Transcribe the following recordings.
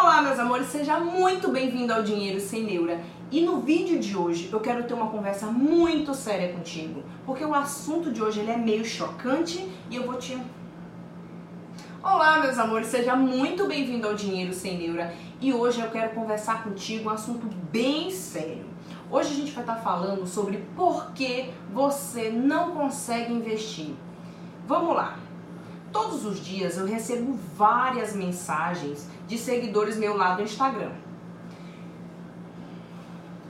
Olá, meus amores, seja muito bem-vindo ao Dinheiro Sem Neura. E no vídeo de hoje eu quero ter uma conversa muito séria contigo, porque o assunto de hoje ele é meio chocante e eu vou te Olá, meus amores, seja muito bem-vindo ao Dinheiro Sem Neura. E hoje eu quero conversar contigo um assunto bem sério. Hoje a gente vai estar falando sobre por que você não consegue investir. Vamos lá. Todos os dias eu recebo várias mensagens de seguidores meu lá do Instagram.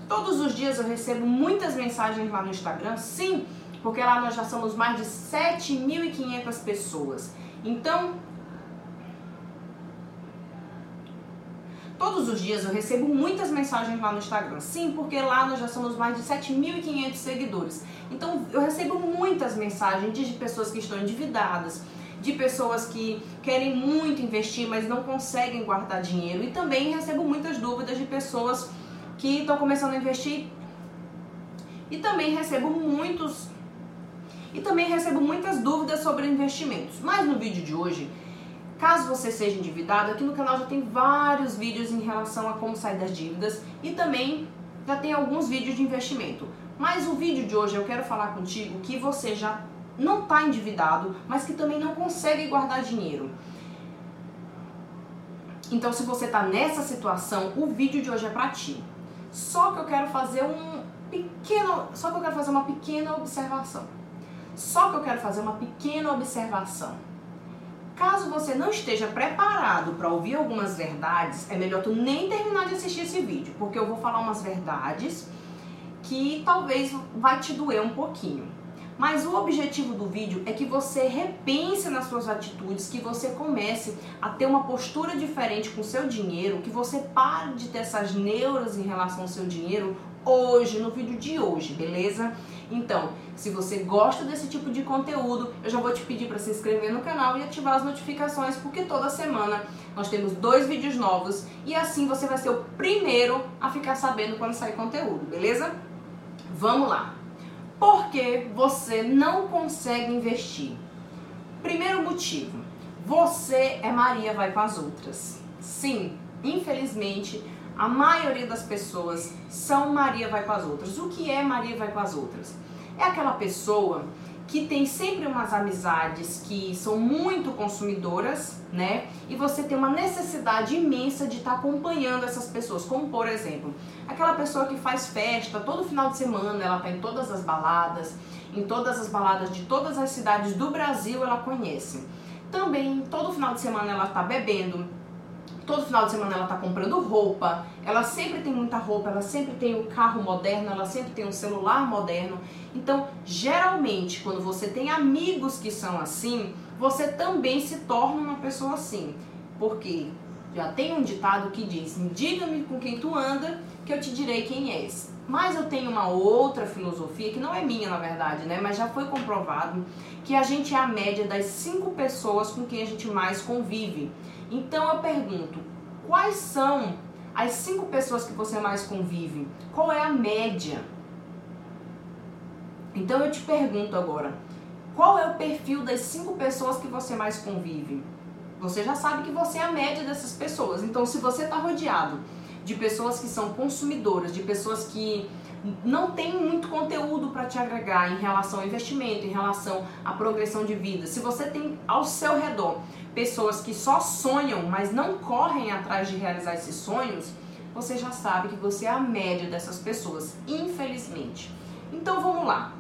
Todos os dias eu recebo muitas mensagens lá no Instagram, sim, porque lá nós já somos mais de 7.500 pessoas. Então, Todos os dias eu recebo muitas mensagens lá no Instagram. Sim, porque lá nós já somos mais de 7.500 seguidores. Então eu recebo muitas mensagens de pessoas que estão endividadas, de pessoas que querem muito investir, mas não conseguem guardar dinheiro. E também recebo muitas dúvidas de pessoas que estão começando a investir. E também recebo muitos e também recebo muitas dúvidas sobre investimentos. Mas no vídeo de hoje, caso você seja endividado, aqui no canal já tem vários vídeos em relação a como sair das dívidas e também já tem alguns vídeos de investimento. Mas o vídeo de hoje eu quero falar contigo que você já não está endividado, mas que também não consegue guardar dinheiro. Então, se você está nessa situação, o vídeo de hoje é para ti. Só que eu quero fazer um pequeno, só que eu quero fazer uma pequena observação. Só que eu quero fazer uma pequena observação. Caso você não esteja preparado para ouvir algumas verdades, é melhor tu nem terminar de assistir esse vídeo, porque eu vou falar umas verdades que talvez vai te doer um pouquinho. Mas o objetivo do vídeo é que você repense nas suas atitudes, que você comece a ter uma postura diferente com o seu dinheiro, que você pare de ter essas neuras em relação ao seu dinheiro hoje, no vídeo de hoje, beleza? Então, se você gosta desse tipo de conteúdo, eu já vou te pedir para se inscrever no canal e ativar as notificações, porque toda semana nós temos dois vídeos novos e assim você vai ser o primeiro a ficar sabendo quando sair conteúdo, beleza? Vamos lá! Por que você não consegue investir? Primeiro motivo, você é Maria vai com as outras. Sim, infelizmente, a maioria das pessoas são Maria vai com as outras. O que é Maria vai com as outras? É aquela pessoa que tem sempre umas amizades que são muito consumidoras, né? E você tem uma necessidade imensa de estar tá acompanhando essas pessoas, como por exemplo, aquela pessoa que faz festa todo final de semana, ela tá em todas as baladas, em todas as baladas de todas as cidades do Brasil ela conhece. Também todo final de semana ela tá bebendo, todo final de semana ela tá comprando roupa, ela sempre tem muita roupa, ela sempre tem o um carro moderno, ela sempre tem um celular moderno. Então, geralmente, quando você tem amigos que são assim, você também se torna uma pessoa assim. Porque já tem um ditado que diz: "Diga-me com quem tu anda, que eu te direi quem és". Mas eu tenho uma outra filosofia que não é minha, na verdade, né? Mas já foi comprovado que a gente é a média das cinco pessoas com quem a gente mais convive. Então eu pergunto, quais são as cinco pessoas que você mais convive? Qual é a média? Então eu te pergunto agora, qual é o perfil das cinco pessoas que você mais convive? Você já sabe que você é a média dessas pessoas. Então se você está rodeado de pessoas que são consumidoras, de pessoas que não tem muito conteúdo para te agregar em relação ao investimento, em relação à progressão de vida. Se você tem ao seu redor pessoas que só sonham, mas não correm atrás de realizar esses sonhos, você já sabe que você é a média dessas pessoas, infelizmente. Então vamos lá.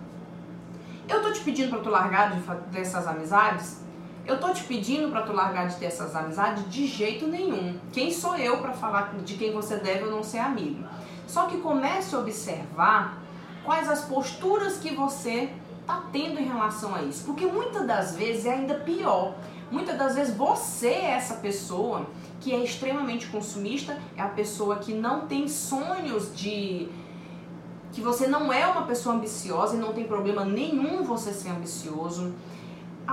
Eu tô te pedindo para tu largar de dessas amizades? Eu tô te pedindo para tu largar de ter essas amizades de jeito nenhum. Quem sou eu para falar de quem você deve ou não ser amigo? Só que comece a observar quais as posturas que você está tendo em relação a isso. Porque muitas das vezes é ainda pior. Muitas das vezes você é essa pessoa que é extremamente consumista, é a pessoa que não tem sonhos de. que você não é uma pessoa ambiciosa e não tem problema nenhum você ser ambicioso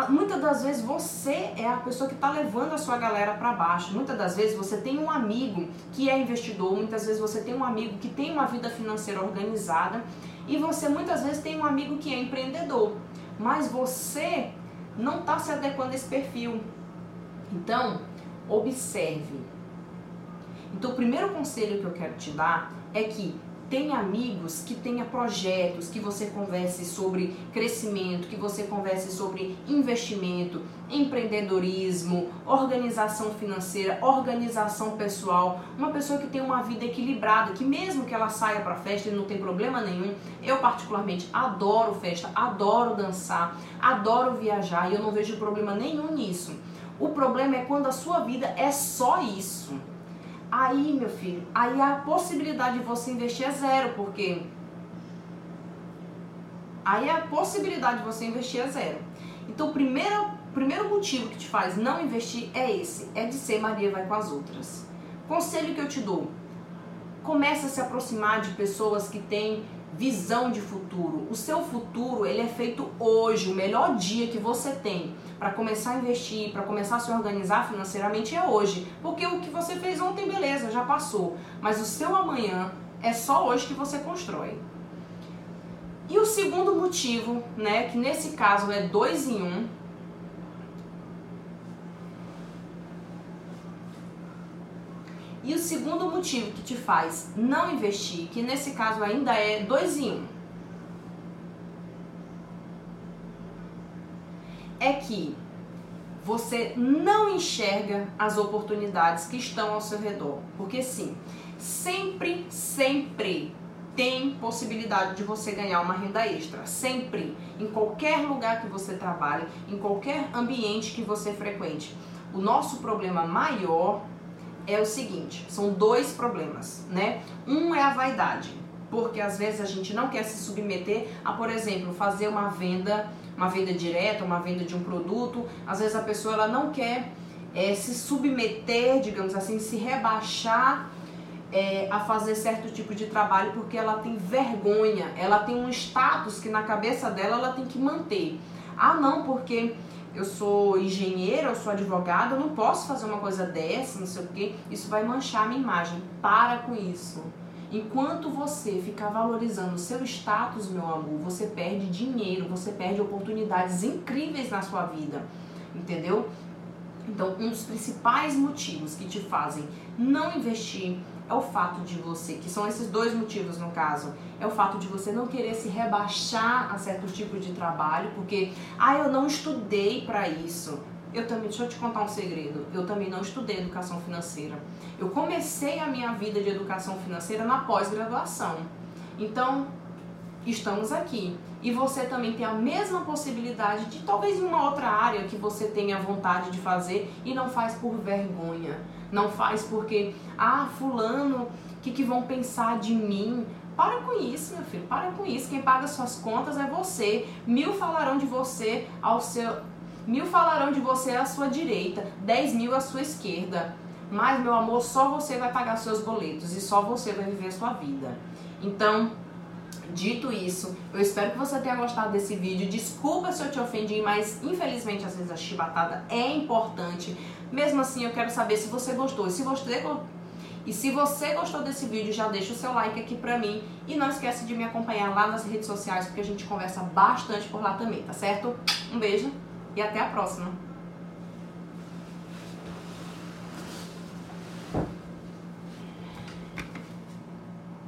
muitas das vezes você é a pessoa que está levando a sua galera para baixo. Muitas das vezes você tem um amigo que é investidor, muitas vezes você tem um amigo que tem uma vida financeira organizada e você muitas vezes tem um amigo que é empreendedor, mas você não está se adequando a esse perfil. Então, observe. Então, o primeiro conselho que eu quero te dar é que tenha amigos que tenha projetos, que você converse sobre crescimento, que você converse sobre investimento, empreendedorismo, organização financeira, organização pessoal, uma pessoa que tem uma vida equilibrada, que mesmo que ela saia para festa não tem problema nenhum, eu particularmente adoro festa, adoro dançar, adoro viajar e eu não vejo problema nenhum nisso. O problema é quando a sua vida é só isso. Aí, meu filho, aí a possibilidade de você investir é zero, porque aí a possibilidade de você investir é zero. Então, o primeiro, primeiro motivo que te faz não investir é esse, é de ser Maria vai com as outras. Conselho que eu te dou: começa a se aproximar de pessoas que têm visão de futuro. O seu futuro, ele é feito hoje, o melhor dia que você tem para começar a investir, para começar a se organizar financeiramente é hoje. Porque o que você fez ontem, beleza, já passou. Mas o seu amanhã é só hoje que você constrói. E o segundo motivo, né, que nesse caso é dois em um, E o segundo motivo que te faz não investir, que nesse caso ainda é dois em um, é que você não enxerga as oportunidades que estão ao seu redor. Porque sim, sempre, sempre tem possibilidade de você ganhar uma renda extra. Sempre, em qualquer lugar que você trabalhe, em qualquer ambiente que você frequente. O nosso problema maior é o seguinte, são dois problemas, né? Um é a vaidade, porque às vezes a gente não quer se submeter a, por exemplo, fazer uma venda uma venda direta, uma venda de um produto. Às vezes a pessoa ela não quer é, se submeter, digamos assim, se rebaixar é, a fazer certo tipo de trabalho porque ela tem vergonha, ela tem um status que na cabeça dela ela tem que manter. Ah, não, porque eu sou engenheira, eu sou advogada, eu não posso fazer uma coisa dessa, não sei o que, isso vai manchar a minha imagem. Para com isso. Enquanto você ficar valorizando o seu status, meu amor, você perde dinheiro, você perde oportunidades incríveis na sua vida, entendeu? Então, um dos principais motivos que te fazem não investir é o fato de você, que são esses dois motivos no caso, é o fato de você não querer se rebaixar a certo tipo de trabalho, porque, ah, eu não estudei para isso. Eu também, deixa eu te contar um segredo, eu também não estudei educação financeira. Eu comecei a minha vida de educação financeira na pós-graduação. Então, estamos aqui. E você também tem a mesma possibilidade de talvez uma outra área que você tenha vontade de fazer e não faz por vergonha. Não faz porque, ah, fulano, o que, que vão pensar de mim? Para com isso, meu filho, para com isso. Quem paga suas contas é você. Mil falarão de você ao seu, Mil falarão de você à sua direita, dez mil à sua esquerda. Mas, meu amor, só você vai pagar seus boletos e só você vai viver a sua vida. Então, dito isso, eu espero que você tenha gostado desse vídeo. Desculpa se eu te ofendi, mas infelizmente às vezes a chibatada é importante. Mesmo assim, eu quero saber se você gostou. E se você e se você gostou desse vídeo, já deixa o seu like aqui pra mim. E não esquece de me acompanhar lá nas redes sociais, porque a gente conversa bastante por lá também, tá certo? Um beijo e até a próxima!